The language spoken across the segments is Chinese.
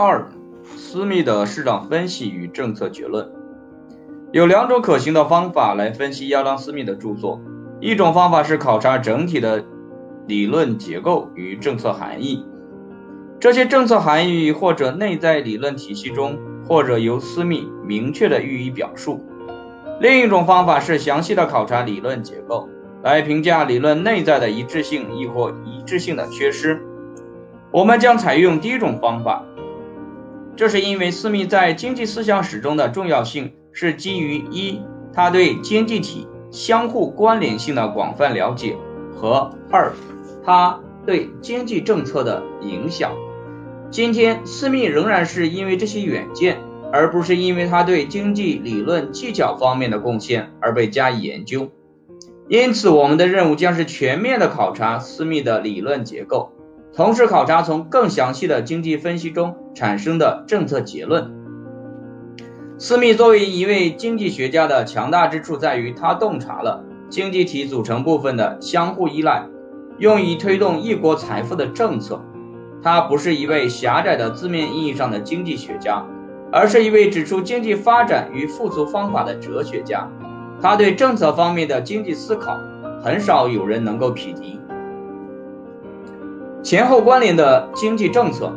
二、私密的市场分析与政策结论。有两种可行的方法来分析亚当·斯密的著作。一种方法是考察整体的理论结构与政策含义，这些政策含义或者内在理论体系中，或者由斯密明确的予以表述。另一种方法是详细的考察理论结构，来评价理论内在的一致性亦或一致性的缺失。我们将采用第一种方法，这是因为斯密在经济思想史中的重要性是基于一，他对经济体。相互关联性的广泛了解和二，他对经济政策的影响。今天，斯密仍然是因为这些远见，而不是因为他对经济理论技巧方面的贡献而被加以研究。因此，我们的任务将是全面的考察斯密的理论结构，同时考察从更详细的经济分析中产生的政策结论。斯密作为一位经济学家的强大之处在于，他洞察了经济体组成部分的相互依赖，用以推动一国财富的政策。他不是一位狭窄的字面意义上的经济学家，而是一位指出经济发展与富足方法的哲学家。他对政策方面的经济思考，很少有人能够匹敌。前后关联的经济政策，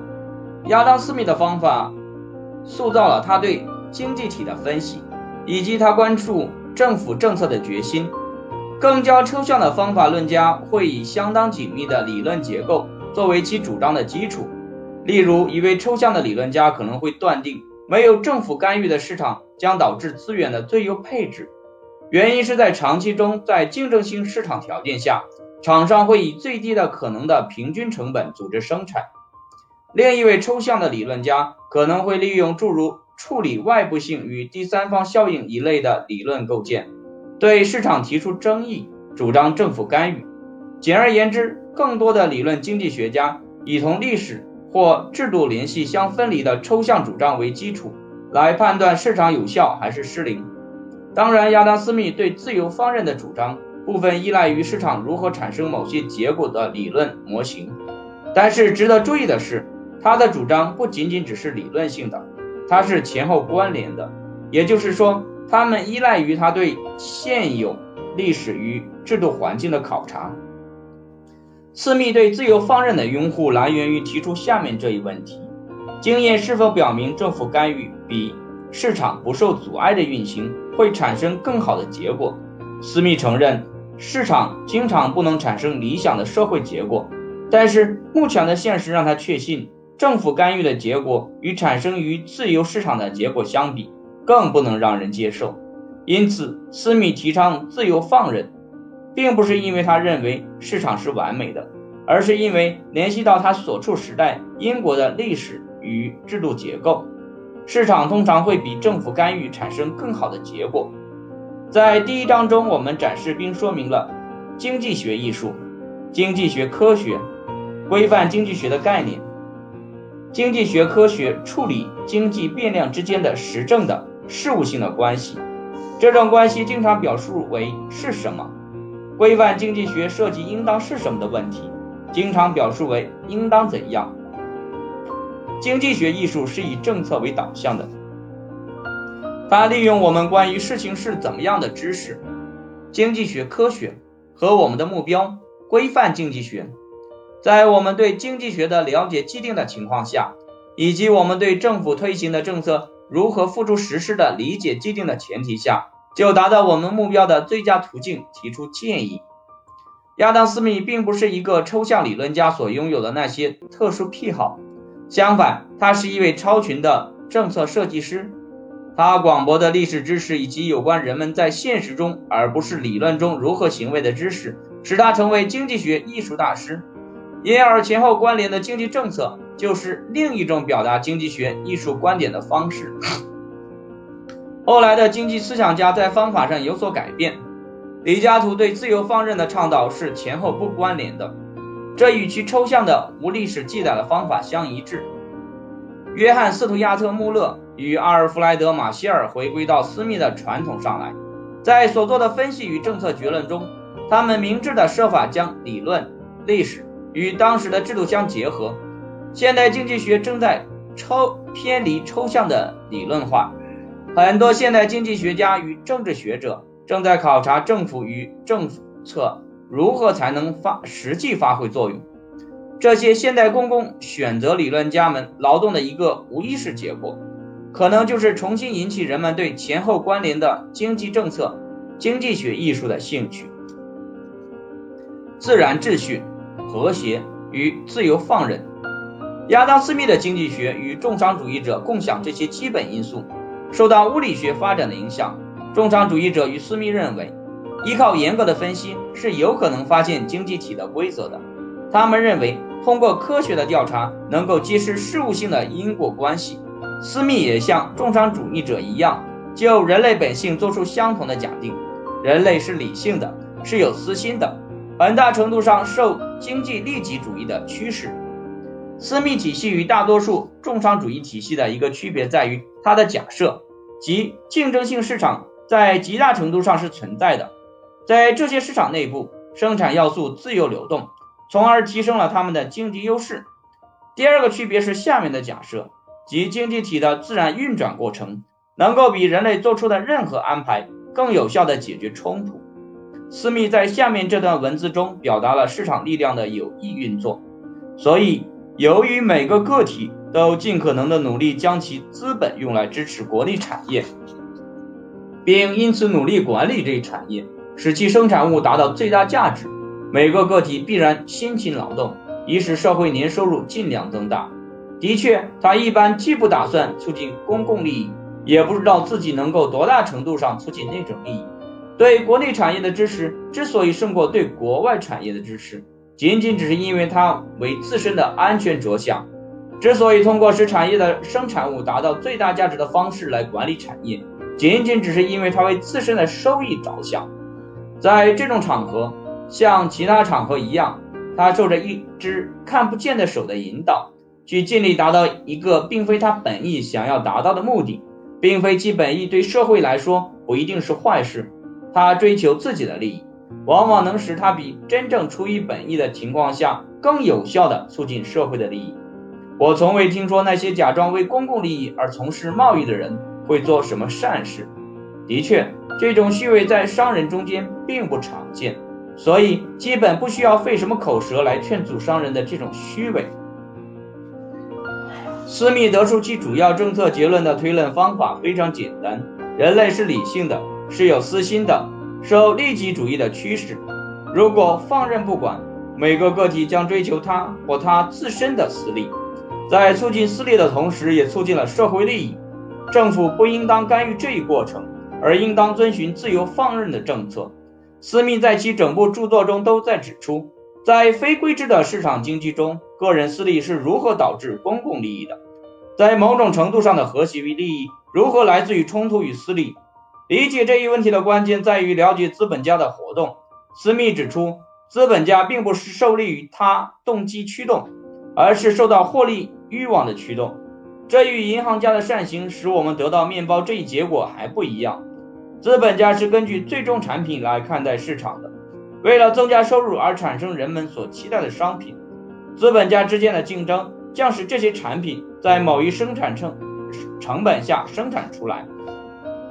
亚当·斯密的方法塑造了他对。经济体的分析，以及他关注政府政策的决心。更加抽象的方法论家会以相当紧密的理论结构作为其主张的基础。例如，一位抽象的理论家可能会断定，没有政府干预的市场将导致资源的最优配置，原因是在长期中，在竞争性市场条件下，厂商会以最低的可能的平均成本组织生产。另一位抽象的理论家可能会利用诸如处理外部性与第三方效应一类的理论构建，对市场提出争议，主张政府干预。简而言之，更多的理论经济学家以同历史或制度联系相分离的抽象主张为基础，来判断市场有效还是失灵。当然，亚当·斯密对自由放任的主张部分依赖于市场如何产生某些结果的理论模型，但是值得注意的是，他的主张不仅仅只是理论性的。它是前后关联的，也就是说，他们依赖于他对现有历史与制度环境的考察。斯密对自由放任的拥护来源于提出下面这一问题：经验是否表明政府干预比市场不受阻碍的运行会产生更好的结果？斯密承认，市场经常不能产生理想的社会结果，但是目前的现实让他确信。政府干预的结果与产生于自由市场的结果相比，更不能让人接受。因此，斯密提倡自由放任，并不是因为他认为市场是完美的，而是因为联系到他所处时代英国的历史与制度结构，市场通常会比政府干预产生更好的结果。在第一章中，我们展示并说明了经济学艺术、经济学科学、规范经济学的概念。经济学科学处理经济变量之间的实证的事物性的关系，这种关系经常表述为是什么。规范经济学涉及应当是什么的问题，经常表述为应当怎样。经济学艺术是以政策为导向的，它利用我们关于事情是怎么样的知识。经济学科学和我们的目标规范经济学。在我们对经济学的了解既定的情况下，以及我们对政府推行的政策如何付诸实施的理解既定的前提下，就达到我们目标的最佳途径提出建议。亚当·斯密并不是一个抽象理论家所拥有的那些特殊癖好，相反，他是一位超群的政策设计师。他广博的历史知识以及有关人们在现实中而不是理论中如何行为的知识，使他成为经济学艺术大师。因而，前后关联的经济政策就是另一种表达经济学艺术观点的方式。后来的经济思想家在方法上有所改变。李嘉图对自由放任的倡导是前后不关联的，这与其抽象的无历史记载的方法相一致。约翰·斯图亚特·穆勒与阿尔弗莱德·马歇尔回归到私密的传统上来，在所做的分析与政策结论中，他们明智地设法将理论、历史。与当时的制度相结合，现代经济学正在抽偏离抽象的理论化。很多现代经济学家与政治学者正在考察政府与政策如何才能发实际发挥作用。这些现代公共选择理论家们劳动的一个无意识结果，可能就是重新引起人们对前后关联的经济政策、经济学艺术的兴趣。自然秩序、和谐与自由放任。亚当·斯密的经济学与重商主义者共享这些基本因素。受到物理学发展的影响，重商主义者与斯密认为，依靠严格的分析是有可能发现经济体的规则的。他们认为，通过科学的调查能够揭示事物性的因果关系。斯密也像重商主义者一样，就人类本性做出相同的假定：人类是理性的，是有私心的，很大程度上受经济利己主义的驱使。私密体系与大多数重商主义体系的一个区别在于，它的假设即竞争性市场在极大程度上是存在的，在这些市场内部，生产要素自由流动，从而提升了他们的经济优势。第二个区别是下面的假设，即经济体的自然运转过程能够比人类做出的任何安排更有效地解决冲突。斯密在下面这段文字中表达了市场力量的有益运作，所以。由于每个个体都尽可能的努力将其资本用来支持国内产业，并因此努力管理这一产业，使其生产物达到最大价值，每个个体必然辛勤劳动，以使社会年收入尽量增大。的确，他一般既不打算促进公共利益，也不知道自己能够多大程度上促进那种利益。对国内产业的支持之所以胜过对国外产业的支持。仅仅只是因为他为自身的安全着想，之所以通过使产业的生产物达到最大价值的方式来管理产业，仅仅只是因为他为自身的收益着想。在这种场合，像其他场合一样，他受着一只看不见的手的引导，去尽力达到一个并非他本意想要达到的目的，并非其本意对社会来说不一定是坏事。他追求自己的利益。往往能使他比真正出于本意的情况下更有效地促进社会的利益。我从未听说那些假装为公共利益而从事贸易的人会做什么善事。的确，这种虚伪在商人中间并不常见，所以基本不需要费什么口舌来劝阻商人的这种虚伪。斯密得出其主要政策结论的推论方法非常简单：人类是理性的，是有私心的。受利己主义的驱使，如果放任不管，每个个体将追求他或他自身的私利，在促进私利的同时，也促进了社会利益。政府不应当干预这一过程，而应当遵循自由放任的政策。斯密在其整部著作中都在指出，在非规制的市场经济中，个人私利是如何导致公共利益的。在某种程度上的和谐与利益，如何来自于冲突与私利？理解这一问题的关键在于了解资本家的活动。斯密指出，资本家并不是受利于他动机驱动，而是受到获利欲望的驱动。这与银行家的善行使我们得到面包这一结果还不一样。资本家是根据最终产品来看待市场的，为了增加收入而产生人们所期待的商品。资本家之间的竞争将使这些产品在某一生产成成本下生产出来。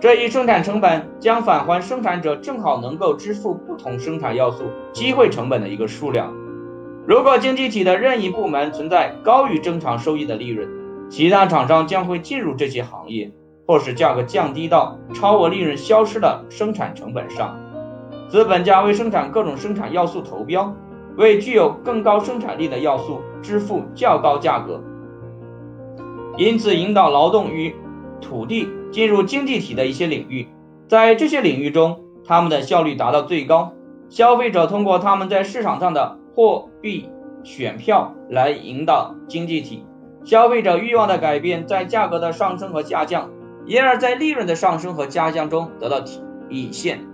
这一生产成本将返还生产者正好能够支付不同生产要素机会成本的一个数量。如果经济体的任意部门存在高于正常收益的利润，其他厂商将会进入这些行业，迫使价格降低到超额利润消失的生产成本上。资本家为生产各种生产要素投标，为具有更高生产力的要素支付较高价格，因此引导劳动与土地。进入经济体的一些领域，在这些领域中，他们的效率达到最高。消费者通过他们在市场上的货币选票来引导经济体。消费者欲望的改变在价格的上升和下降，因而在利润的上升和下降中得到体现。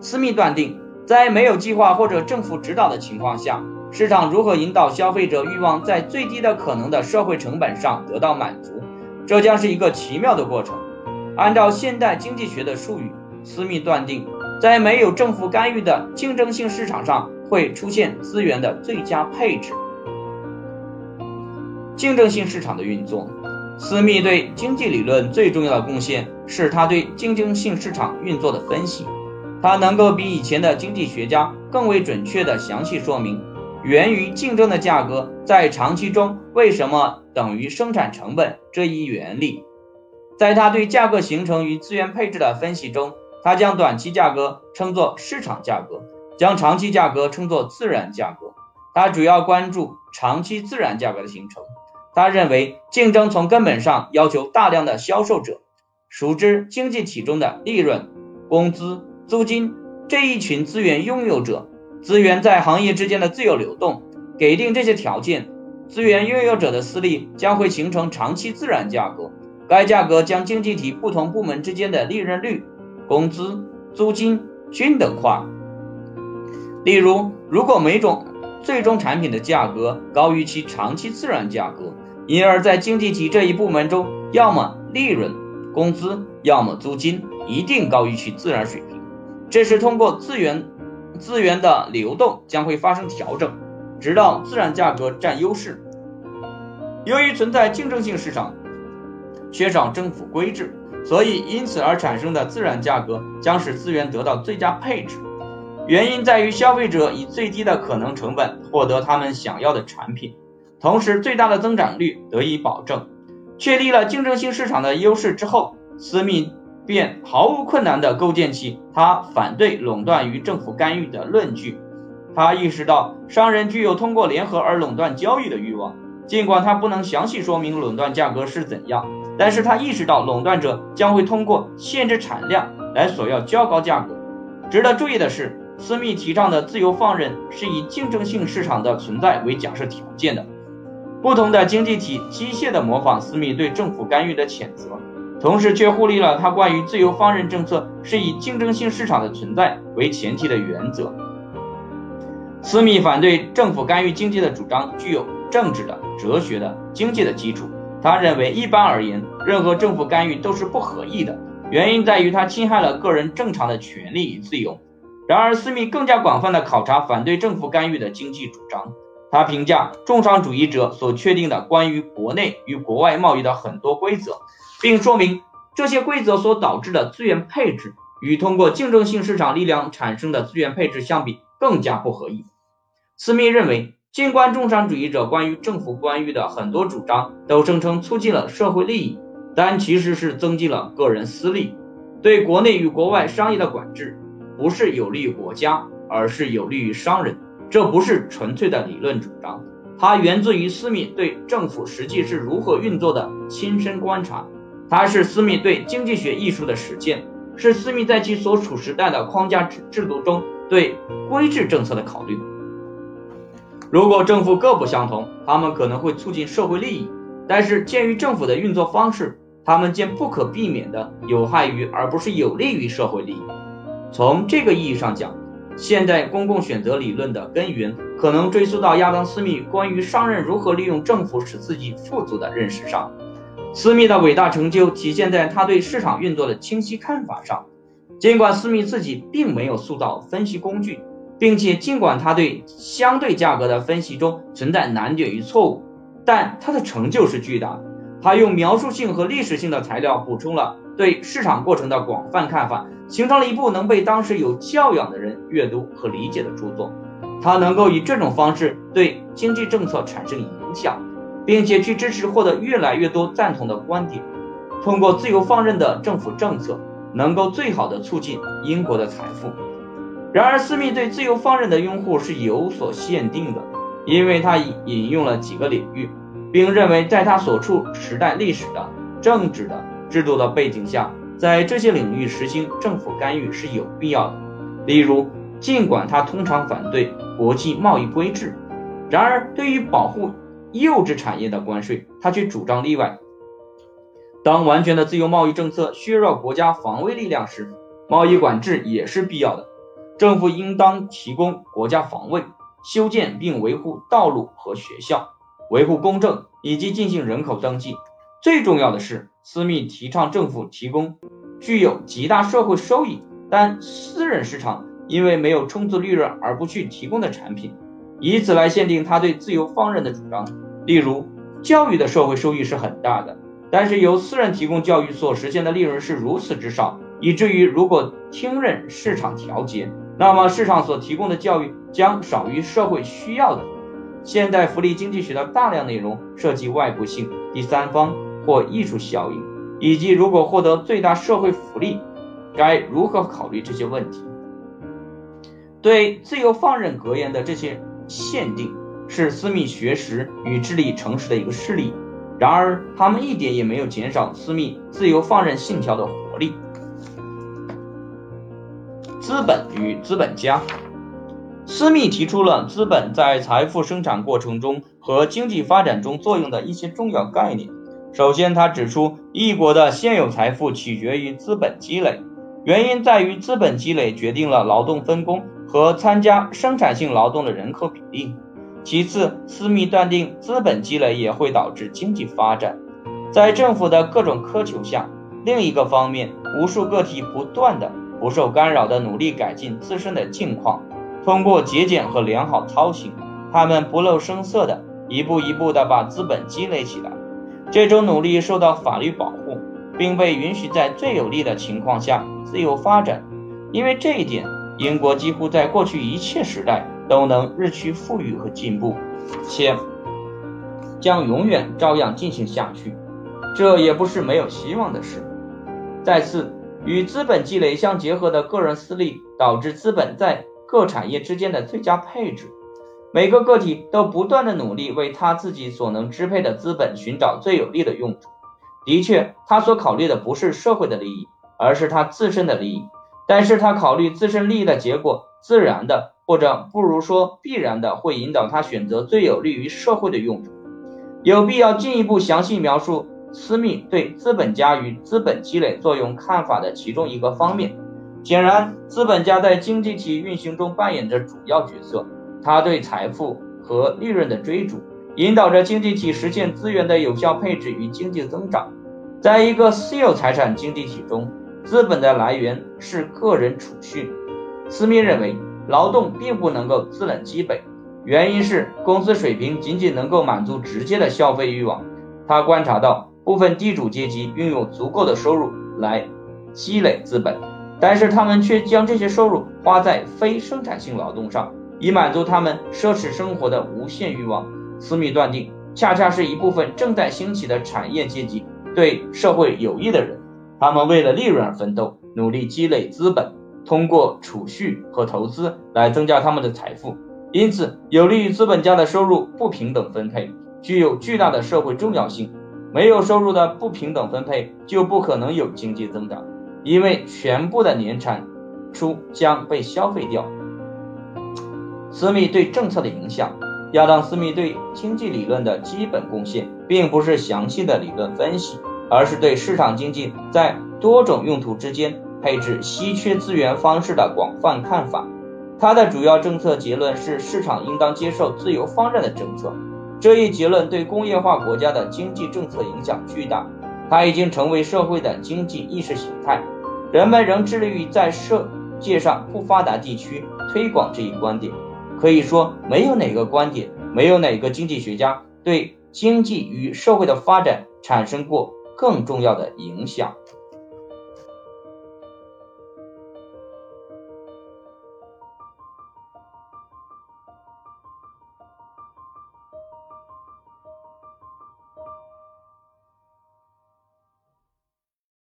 斯密断定，在没有计划或者政府指导的情况下，市场如何引导消费者欲望在最低的可能的社会成本上得到满足，这将是一个奇妙的过程。按照现代经济学的术语，斯密断定，在没有政府干预的竞争性市场上会出现资源的最佳配置。竞争性市场的运作，斯密对经济理论最重要的贡献是他对竞争性市场运作的分析。他能够比以前的经济学家更为准确地详细说明源于竞争的价格在长期中为什么等于生产成本这一原理。在他对价格形成与资源配置的分析中，他将短期价格称作市场价格，将长期价格称作自然价格。他主要关注长期自然价格的形成。他认为，竞争从根本上要求大量的销售者，熟知经济体中的利润、工资、租金这一群资源拥有者，资源在行业之间的自由流动。给定这些条件，资源拥有者的私利将会形成长期自然价格。该价格将经济体不同部门之间的利润率、工资、租金均等化。例如，如果每种最终产品的价格高于其长期自然价格，因而，在经济体这一部门中，要么利润、工资，要么租金，一定高于其自然水平。这是通过资源资源的流动将会发生调整，直到自然价格占优势。由于存在竞争性市场，缺少政府规制，所以因此而产生的自然价格将使资源得到最佳配置。原因在于消费者以最低的可能成本获得他们想要的产品，同时最大的增长率得以保证。确立了竞争性市场的优势之后，斯密便毫无困难地构建起他反对垄断与政府干预的论据。他意识到商人具有通过联合而垄断交易的欲望，尽管他不能详细说明垄断价格是怎样，但是他意识到垄断者将会通过限制产量来索要较高价格。值得注意的是。斯密提倡的自由放任是以竞争性市场的存在为假设条件的。不同的经济体机械地模仿斯密对政府干预的谴责，同时却忽略了他关于自由放任政策是以竞争性市场的存在为前提的原则。斯密反对政府干预经济的主张具有政治的、哲学的、经济的基础。他认为，一般而言，任何政府干预都是不合意的，原因在于它侵害了个人正常的权利与自由。然而，斯密更加广泛的考察反对政府干预的经济主张。他评价重商主义者所确定的关于国内与国外贸易的很多规则，并说明这些规则所导致的资源配置与通过竞争性市场力量产生的资源配置相比更加不合意。斯密认为，尽管重商主义者关于政府干预的很多主张都声称促进了社会利益，但其实是增进了个人私利，对国内与国外商业的管制。不是有利于国家，而是有利于商人。这不是纯粹的理论主张，它源自于斯密对政府实际是如何运作的亲身观察。它是斯密对经济学艺术的实践，是斯密在其所处时代的框架制制度中对规制政策的考虑。如果政府各不相同，他们可能会促进社会利益；但是鉴于政府的运作方式，他们将不可避免的有害于而不是有利于社会利益。从这个意义上讲，现代公共选择理论的根源可能追溯到亚当·斯密关于商人如何利用政府使自己富足的认识上。斯密的伟大成就体现在他对市场运作的清晰看法上。尽管斯密自己并没有塑造分析工具，并且尽管他对相对价格的分析中存在难点与错误，但他的成就是巨大的。他用描述性和历史性的材料补充了对市场过程的广泛看法。形成了一部能被当时有教养的人阅读和理解的著作。他能够以这种方式对经济政策产生影响，并且去支持获得越来越多赞同的观点。通过自由放任的政府政策，能够最好的促进英国的财富。然而，斯密对自由放任的拥护是有所限定的，因为他引用了几个领域，并认为在他所处时代历史的、政治的、制度的背景下。在这些领域实行政府干预是有必要的。例如，尽管他通常反对国际贸易规制，然而对于保护幼稚产业的关税，他却主张例外。当完全的自由贸易政策削弱国家防卫力量时，贸易管制也是必要的。政府应当提供国家防卫、修建并维护道路和学校、维护公正以及进行人口登记。最重要的是，斯密提倡政府提供具有极大社会收益，但私人市场因为没有充足利润而不去提供的产品，以此来限定他对自由放任的主张。例如，教育的社会收益是很大的，但是由私人提供教育所实现的利润是如此之少，以至于如果听任市场调节，那么市场所提供的教育将少于社会需要的。现代福利经济学的大量内容涉及外部性、第三方或艺术效应，以及如果获得最大社会福利，该如何考虑这些问题。对自由放任格言的这些限定，是私密学识与智力诚实的一个事例。然而，他们一点也没有减少私密自由放任信条的活力。资本与资本家。斯密提出了资本在财富生产过程中和经济发展中作用的一些重要概念。首先，他指出，一国的现有财富取决于资本积累，原因在于资本积累决定了劳动分工和参加生产性劳动的人口比例。其次，斯密断定资本积累也会导致经济发展。在政府的各种苛求下，另一个方面，无数个体不断的、不受干扰的努力改进自身的境况。通过节俭和良好操行，他们不露声色的一步一步地把资本积累起来。这种努力受到法律保护，并被允许在最有利的情况下自由发展。因为这一点，英国几乎在过去一切时代都能日趋富裕和进步，且将永远照样进行下去。这也不是没有希望的事。再次，与资本积累相结合的个人私利，导致资本在各产业之间的最佳配置，每个个体都不断的努力为他自己所能支配的资本寻找最有利的用途。的确，他所考虑的不是社会的利益，而是他自身的利益。但是他考虑自身利益的结果，自然的，或者不如说必然的，会引导他选择最有利于社会的用途。有必要进一步详细描述斯密对资本家与资本积累作用看法的其中一个方面。显然，资本家在经济体运行中扮演着主要角色。他对财富和利润的追逐，引导着经济体实现资源的有效配置与经济增长。在一个私有财产经济体中，资本的来源是个人储蓄。斯密认为，劳动并不能够自冷积累，原因是工资水平仅仅能够满足直接的消费欲望。他观察到，部分地主阶级拥有足够的收入来积累资本。但是他们却将这些收入花在非生产性劳动上，以满足他们奢侈生活的无限欲望。斯密断定，恰恰是一部分正在兴起的产业阶级对社会有益的人，他们为了利润而奋斗，努力积累资本，通过储蓄和投资来增加他们的财富。因此，有利于资本家的收入不平等分配具有巨大的社会重要性。没有收入的不平等分配，就不可能有经济增长。因为全部的年产出将被消费掉。斯密对政策的影响，亚当·斯密对经济理论的基本贡献，并不是详细的理论分析，而是对市场经济在多种用途之间配置稀缺资源方式的广泛看法。他的主要政策结论是，市场应当接受自由放任的政策。这一结论对工业化国家的经济政策影响巨大。它已经成为社会的经济意识形态，人们仍致力于在世界上不发达地区推广这一观点。可以说，没有哪个观点，没有哪个经济学家对经济与社会的发展产生过更重要的影响。